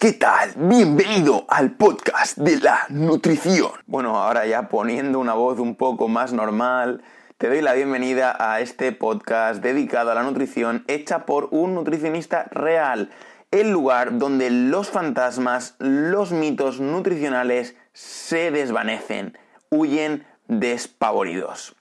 ¿qué tal? Bienvenido al podcast de la nutrición. Bueno, ahora ya poniendo una voz un poco más normal, te doy la bienvenida a este podcast dedicado a la nutrición hecha por un nutricionista real, el lugar donde los fantasmas, los mitos nutricionales se desvanecen, huyen despavoridos.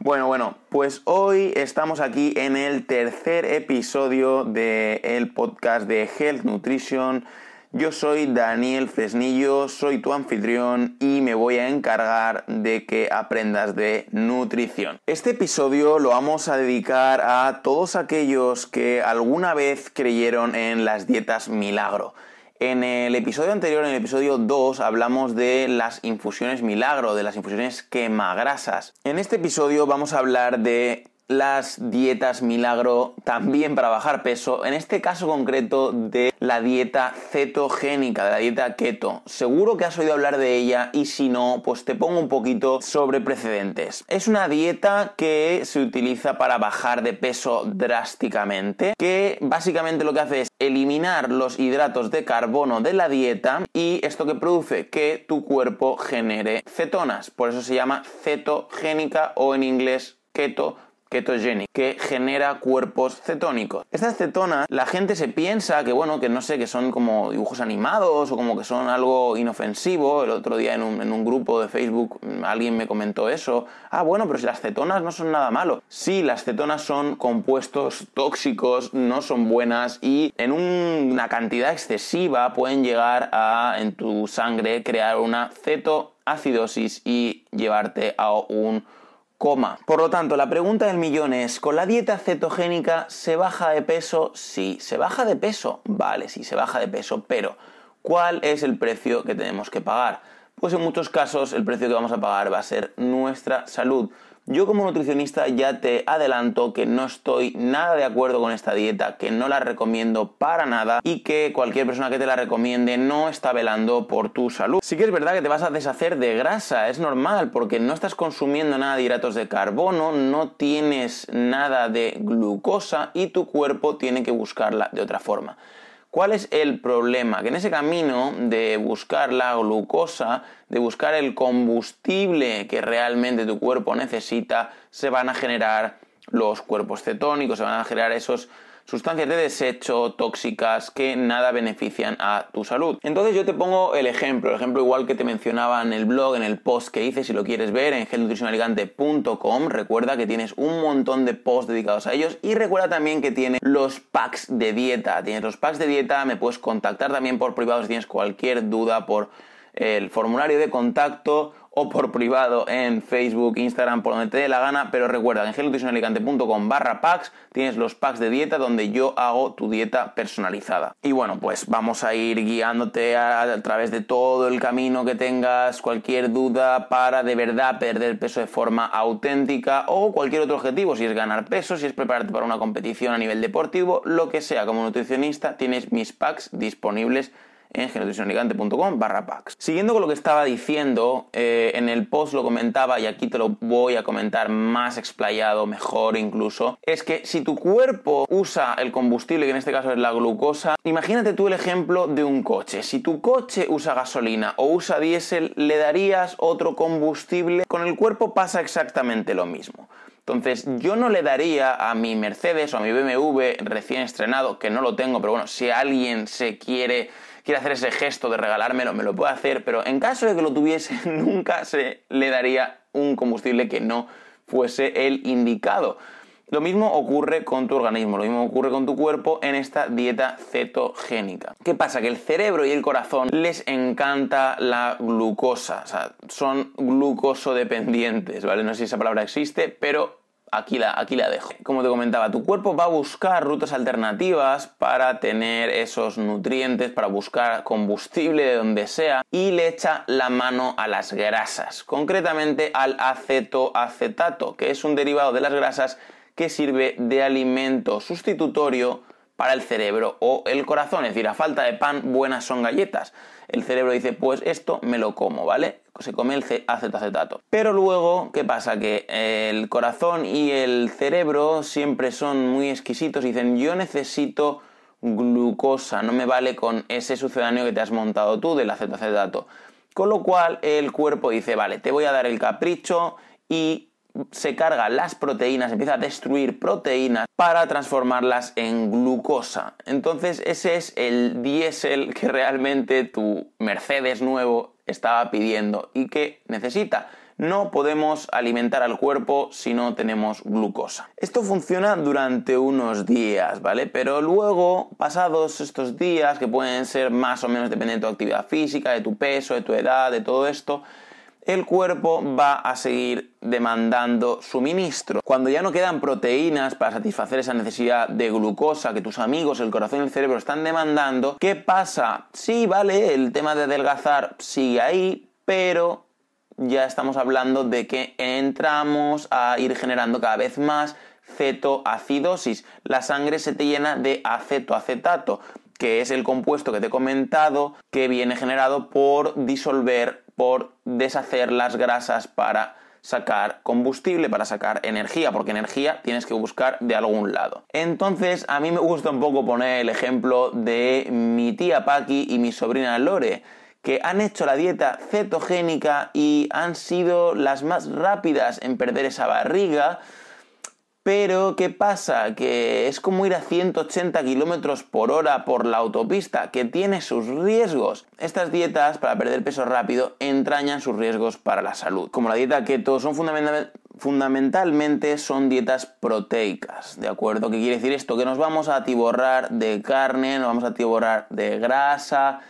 Bueno, bueno, pues hoy estamos aquí en el tercer episodio del podcast de Health Nutrition. Yo soy Daniel Fresnillo, soy tu anfitrión y me voy a encargar de que aprendas de nutrición. Este episodio lo vamos a dedicar a todos aquellos que alguna vez creyeron en las dietas milagro. En el episodio anterior, en el episodio 2, hablamos de las infusiones milagro, de las infusiones quemagrasas. En este episodio vamos a hablar de las dietas milagro también para bajar peso, en este caso concreto de la dieta cetogénica, de la dieta keto. Seguro que has oído hablar de ella y si no, pues te pongo un poquito sobre precedentes. Es una dieta que se utiliza para bajar de peso drásticamente, que básicamente lo que hace es eliminar los hidratos de carbono de la dieta y esto que produce que tu cuerpo genere cetonas. Por eso se llama cetogénica o en inglés keto ketogenic, que genera cuerpos cetónicos. Estas cetonas, la gente se piensa que, bueno, que no sé, que son como dibujos animados o como que son algo inofensivo. El otro día en un, en un grupo de Facebook mm, alguien me comentó eso. Ah, bueno, pero si las cetonas no son nada malo. Sí, las cetonas son compuestos tóxicos, no son buenas y en una cantidad excesiva pueden llegar a, en tu sangre, crear una cetoacidosis y llevarte a un Por lo tanto, la pregunta del millón es, ¿con la dieta cetogénica se baja de peso? Sí, se baja de peso. Vale, sí, se baja de peso, pero ¿cuál es el precio que tenemos que pagar? Pues en muchos casos el precio que vamos a pagar va a ser nuestra salud. Yo como nutricionista ya te adelanto que no estoy nada de acuerdo con esta dieta, que no la recomiendo para nada y que cualquier persona que te la recomiende no está velando por tu salud. Sí que es verdad que te vas a deshacer de grasa, es normal porque no estás consumiendo nada de hidratos de carbono, no tienes nada de glucosa y tu cuerpo tiene que buscarla de otra forma. ¿Cuál es el problema? Que en ese camino de buscar la glucosa, de buscar el combustible que realmente tu cuerpo necesita, se van a generar los cuerpos cetónicos, se van a generar esos sustancias de desecho tóxicas que nada benefician a tu salud. Entonces yo te pongo el ejemplo, el ejemplo igual que te mencionaba en el blog, en el post que hice, si lo quieres ver en gelnutricionaligante.com, recuerda que tienes un montón de posts dedicados a ellos y recuerda también que tiene los packs de dieta, tienes los packs de dieta, me puedes contactar también por privado si tienes cualquier duda por el formulario de contacto o por privado en Facebook, Instagram, por donde te dé la gana, pero recuerda, en gelnutricionalicante.com barra packs tienes los packs de dieta donde yo hago tu dieta personalizada. Y bueno, pues vamos a ir guiándote a, través de todo el camino que tengas, cualquier duda para de verdad perder peso de forma auténtica o cualquier otro objetivo, si es ganar peso, si es prepararte para una competición a nivel deportivo, lo que sea, como nutricionista tienes mis packs disponibles en genutricionaligante.com barra packs. Siguiendo con lo que estaba diciendo, eh, en el post lo comentaba y aquí te lo voy a comentar más explayado, mejor incluso, es que si tu cuerpo usa el combustible, que en este caso es la glucosa, imagínate tú el ejemplo de un coche. Si tu coche usa gasolina o usa diésel, le darías otro combustible, con el cuerpo pasa exactamente lo mismo. Entonces, yo no le daría a mi Mercedes o a mi BMW recién estrenado, que no lo tengo, pero bueno, si alguien se quiere quiere hacer ese gesto de regalármelo, me lo puede hacer, pero en caso de que lo tuviese, nunca se le daría un combustible que no fuese el indicado. Lo mismo ocurre con tu organismo, lo mismo ocurre con tu cuerpo en esta dieta cetogénica. ¿Qué pasa? Que el cerebro y el corazón les encanta la glucosa, o sea, son glucosodependientes, ¿vale? No sé si esa palabra existe, pero Aquí la, aquí la dejo. Como te comentaba, tu cuerpo va a buscar rutas alternativas para tener esos nutrientes, para buscar combustible de donde sea y le echa la mano a las grasas, concretamente al acetoacetato, que es un derivado de las grasas que sirve de alimento sustitutorio para el cerebro o el corazón. Es decir, a falta de pan, buenas son galletas. El cerebro dice, pues esto me lo como, ¿vale? Se come el acetato. Pero luego, ¿qué pasa? Que el corazón y el cerebro siempre son muy exquisitos dicen, yo necesito glucosa, no me vale con ese sucedáneo que te has montado tú del acetoacetato. Con lo cual el cuerpo dice, vale, te voy a dar el capricho y se carga las proteínas, empieza a destruir proteínas para transformarlas en glucosa. Entonces ese es el diésel que realmente tu Mercedes nuevo estaba pidiendo y que necesita. No podemos alimentar al cuerpo si no tenemos glucosa. Esto funciona durante unos días, ¿vale? Pero luego, pasados estos días, que pueden ser más o menos dependiendo de tu actividad física, de tu peso, de tu edad, de todo esto, el cuerpo va a seguir demandando suministro. Cuando ya no quedan proteínas para satisfacer esa necesidad de glucosa que tus amigos, el corazón y el cerebro están demandando, ¿qué pasa? Sí, vale, el tema de adelgazar sigue ahí, pero ya estamos hablando de que entramos a ir generando cada vez más cetoacidosis. La sangre se te llena de acetoacetato, que es el compuesto que te he comentado que viene generado por disolver, por deshacer las grasas para sacar combustible, para sacar energía, porque energía tienes que buscar de algún lado. Entonces, a mí me gusta un poco poner el ejemplo de mi tía Paqui y mi sobrina Lore que han hecho la dieta cetogénica y han sido las más rápidas en perder esa barriga. Pero, ¿qué pasa? Que es como ir a 180 km por hora por la autopista, que tiene sus riesgos. Estas dietas para perder peso rápido entrañan sus riesgos para la salud. Como la dieta keto, son fundamentalmente son dietas proteicas, ¿de acuerdo? ¿Qué quiere decir esto? Que nos vamos a atiborrar de carne, nos vamos a atiborrar de grasa,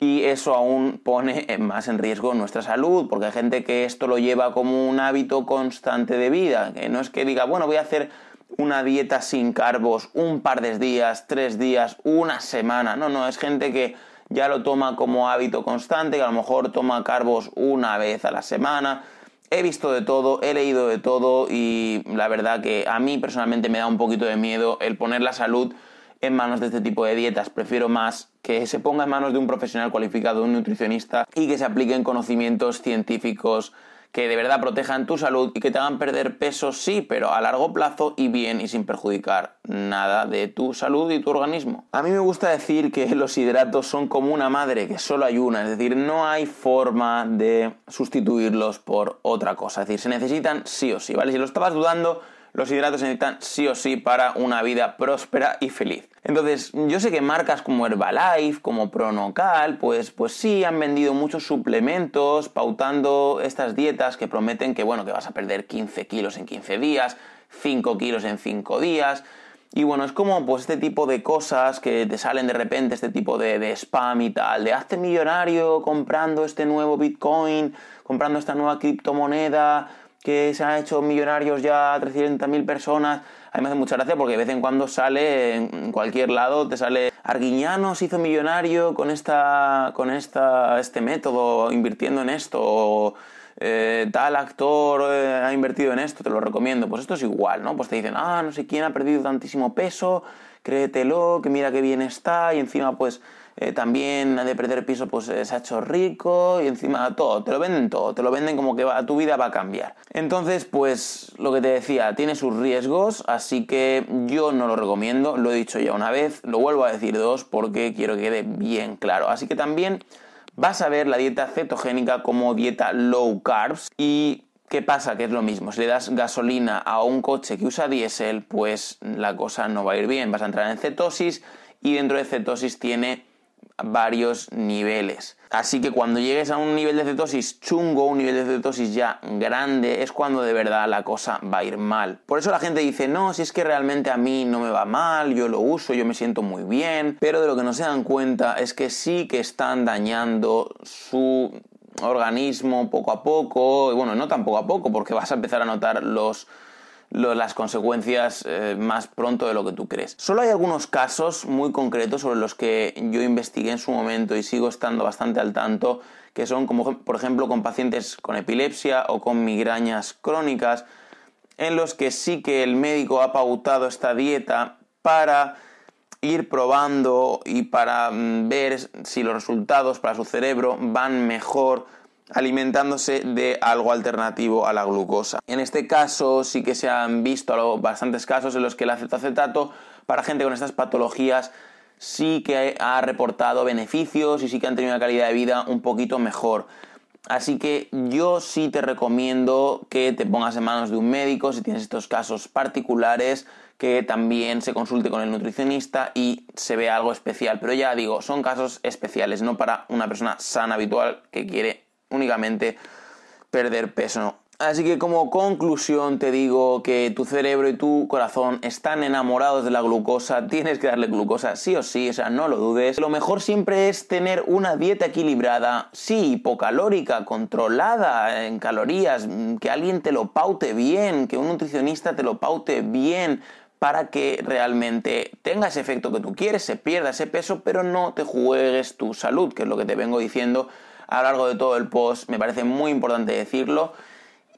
y eso aún pone más en riesgo nuestra salud, porque hay gente que esto lo lleva como un hábito constante de vida, que no es que diga, bueno, voy a hacer una dieta sin carbos un par de días, tres días, una semana, no, no, es gente que ya lo toma como hábito constante, que a lo mejor toma carbos una vez a la semana. He visto de todo, he leído de todo y la verdad que a mí personalmente me da un poquito de miedo el poner la salud en manos de este tipo de dietas. Prefiero más que se ponga en manos de un profesional cualificado, un nutricionista, y que se apliquen conocimientos científicos que de verdad protejan tu salud y que te hagan perder peso, sí, pero a largo plazo y bien y sin perjudicar nada de tu salud y tu organismo. A mí me gusta decir que los hidratos son como una madre, que solo hay una, es decir, no hay forma de sustituirlos por otra cosa, es decir, se necesitan sí o sí, ¿vale? Si lo estabas dudando, los hidratos se necesitan sí o sí para una vida próspera y feliz. Entonces, yo sé que marcas como Herbalife, como Pronocal, pues, pues sí han vendido muchos suplementos pautando estas dietas que prometen que, bueno, que vas a perder 15 kilos en 15 días, 5 kilos en 5 días. Y bueno, es como pues este tipo de cosas que te salen de repente, este tipo de, de, spam y tal, de hazte millonario comprando este nuevo Bitcoin, comprando esta nueva criptomoneda, que se han hecho millonarios ya 300.000 personas. A mí me hace mucha gracia porque de vez en cuando sale en cualquier lado, te sale Arguiñano se hizo millonario con, esta, con esta, este método, invirtiendo en esto, o eh, tal actor eh, ha invertido en esto, te lo recomiendo. Pues esto es igual, ¿no? Pues te dicen, ah, no sé quién ha perdido tantísimo peso, créetelo, que mira qué bien está, y encima pues eh, también de perder piso pues se ha hecho rico y encima todo, te lo venden todo, te lo venden como que tu vida va a cambiar. Entonces pues lo que te decía, tiene sus riesgos, así que yo no lo recomiendo, lo he dicho ya una vez, lo vuelvo a decir dos porque quiero que quede bien claro. Así que también vas a ver la dieta cetogénica como dieta low carbs y ¿Qué pasa? Que es lo mismo. Si le das gasolina a un coche que usa diésel, pues la cosa no va a ir bien. Vas a entrar en cetosis y dentro de cetosis tiene varios niveles. Así que cuando llegues a un nivel de cetosis chungo, un nivel de cetosis ya grande, es cuando de verdad la cosa va a ir mal. Por eso la gente dice, no, si es que realmente a mí no me va mal, yo lo uso, yo me siento muy bien, pero de lo que no se dan cuenta es que sí que están dañando su organismo poco a poco, y bueno, no tan poco a poco, porque vas a empezar a notar los las consecuencias eh, más pronto de lo que tú crees. Solo hay algunos casos muy concretos sobre los que yo investigué en su momento y sigo estando bastante al tanto, que son como por ejemplo con pacientes con epilepsia o con migrañas crónicas, en los que sí que el médico ha pautado esta dieta para ir probando y para mm, ver si los resultados para su cerebro van mejor alimentándose de algo alternativo a la glucosa. En este caso sí que se han visto bastantes casos en los que el acetoacetato para gente con estas patologías sí que ha reportado beneficios y sí que han tenido una calidad de vida un poquito mejor. Así que yo sí te recomiendo que te pongas en manos de un médico si tienes estos casos particulares, que también se consulte con el nutricionista y se vea algo especial. Pero ya digo, son casos especiales, no para una persona sana habitual que quiere únicamente perder peso. Así que como conclusión te digo que tu cerebro y tu corazón están enamorados de la glucosa, tienes que darle glucosa sí o sí, o sea, no lo dudes. Lo mejor siempre es tener una dieta equilibrada, sí, hipocalórica, controlada en calorías, que alguien te lo paute bien, que un nutricionista te lo paute bien para que realmente tenga ese efecto que tú quieres, se pierda ese peso, pero no te juegues tu salud, que es lo que te vengo diciendo a lo largo de todo el post, me parece muy importante decirlo.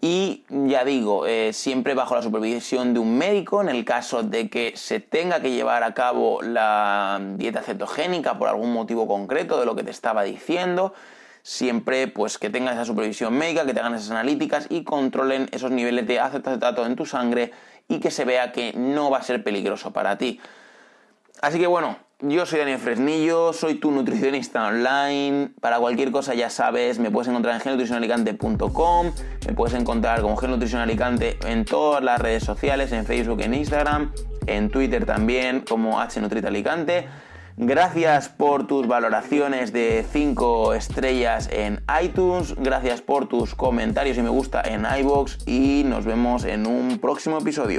Y ya digo, eh, siempre bajo la supervisión de un médico en el caso de que se tenga que llevar a cabo la dieta cetogénica por algún motivo concreto de lo que te estaba diciendo. Siempre pues que tengan esa supervisión médica, que te hagan esas analíticas y controlen esos niveles de acetato en tu sangre y que se vea que no va a ser peligroso para ti. Así que bueno, yo soy Daniel Fresnillo, soy tu nutricionista online. Para cualquier cosa ya sabes, me puedes encontrar en genutricionalicante.com, me puedes encontrar como genutricionalicante en todas las redes sociales, en Facebook, en Instagram, en Twitter también como hnutrit_alicante. Gracias por tus valoraciones de 5 estrellas en iTunes, gracias por tus comentarios y me gusta en iBox y nos vemos en un próximo episodio.